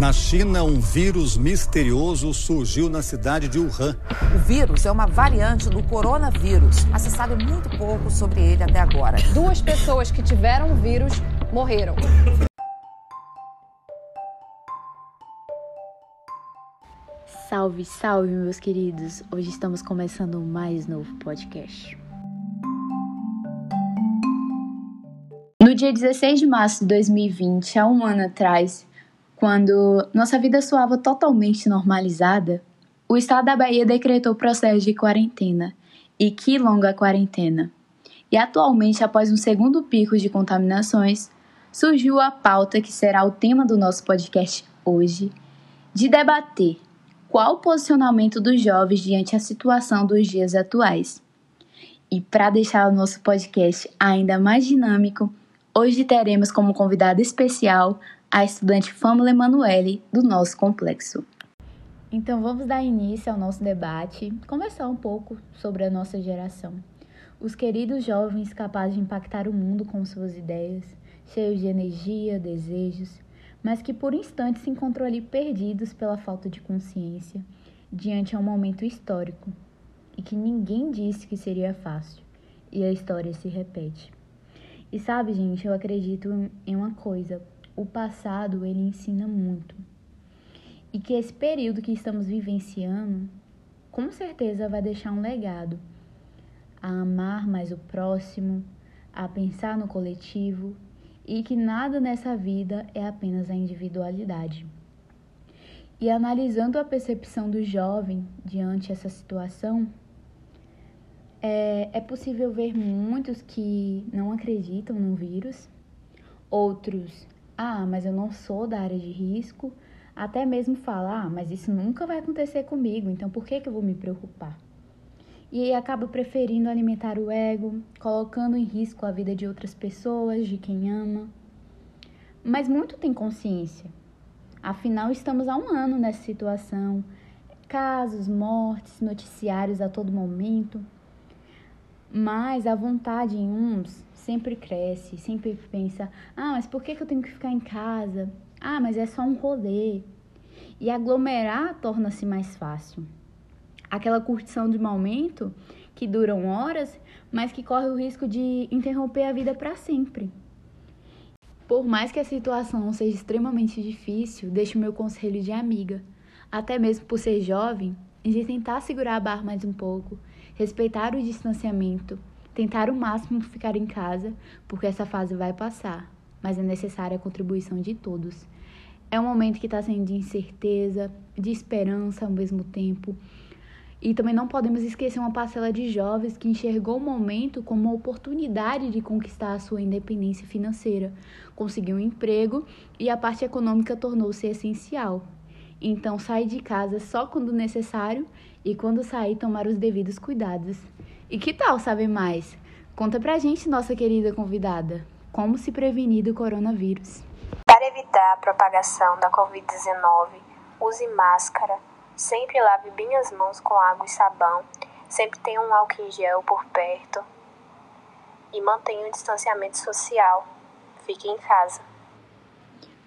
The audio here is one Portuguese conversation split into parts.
Na China, um vírus misterioso surgiu na cidade de Wuhan. O vírus é uma variante do coronavírus, mas se sabe muito pouco sobre ele até agora. Duas pessoas que tiveram o vírus morreram. Salve, salve, meus queridos! Hoje estamos começando mais novo podcast. No dia 16 de março de 2020, há um ano atrás, quando nossa vida soava totalmente normalizada, o estado da Bahia decretou processo de quarentena. E que longa quarentena! E atualmente, após um segundo pico de contaminações, surgiu a pauta que será o tema do nosso podcast hoje, de debater qual o posicionamento dos jovens diante a situação dos dias atuais. E para deixar o nosso podcast ainda mais dinâmico, hoje teremos como convidada especial a estudante Fâmula Emanuele do nosso complexo. Então vamos dar início ao nosso debate, conversar um pouco sobre a nossa geração. Os queridos jovens capazes de impactar o mundo com suas ideias, cheios de energia, desejos, mas que por instantes se encontram ali perdidos pela falta de consciência diante a um momento histórico e que ninguém disse que seria fácil, e a história se repete. E sabe, gente, eu acredito em uma coisa: o passado ele ensina muito. E que esse período que estamos vivenciando, com certeza vai deixar um legado a amar mais o próximo, a pensar no coletivo e que nada nessa vida é apenas a individualidade. E analisando a percepção do jovem diante essa situação, é, é possível ver muitos que não acreditam no vírus, outros ah, mas eu não sou da área de risco, até mesmo falar, ah, mas isso nunca vai acontecer comigo, então por que, que eu vou me preocupar? E acaba preferindo alimentar o ego, colocando em risco a vida de outras pessoas, de quem ama. Mas muito tem consciência. Afinal, estamos há um ano nessa situação. Casos, mortes, noticiários a todo momento. Mas a vontade em uns sempre cresce, sempre pensa: ah, mas por que, eu tenho que ficar em casa? Ah, mas é só um rolê. E aglomerar torna-se mais fácil. Aquela curtição de momento que duram horas, mas que corre o risco de interromper a vida para sempre. Por mais que a situação seja extremamente difícil, deixo meu conselho de amiga, até mesmo por ser jovem, de tentar segurar a barra mais um pouco, respeitar o distanciamento, tentar o máximo ficar em casa, porque essa fase vai passar, mas é necessária a contribuição de todos. É um momento que está sendo de incerteza, de esperança ao mesmo tempo. E também não podemos esquecer uma parcela de jovens que enxergou o momento como uma oportunidade de conquistar a sua independência financeira, conseguir um emprego e a parte econômica tornou-se essencial. Então, sair de casa só quando necessário e quando sair, tomar os devidos cuidados. E que tal saber mais? Conta pra gente, nossa querida convidada, como se prevenir do coronavírus. Para evitar a propagação da Covid-19, use máscara, sempre lave bem as mãos com água e sabão, sempre tenha um álcool em gel por perto e mantenha o distanciamento social. Fique em casa.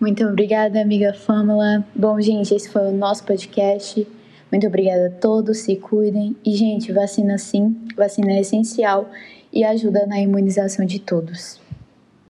Muito obrigada, amiga Fâmula. Bom, gente, esse foi o nosso podcast. Muito obrigada a todos, se cuidem. E, gente, vacina sim, vacina é essencial e ajuda na imunização de todos.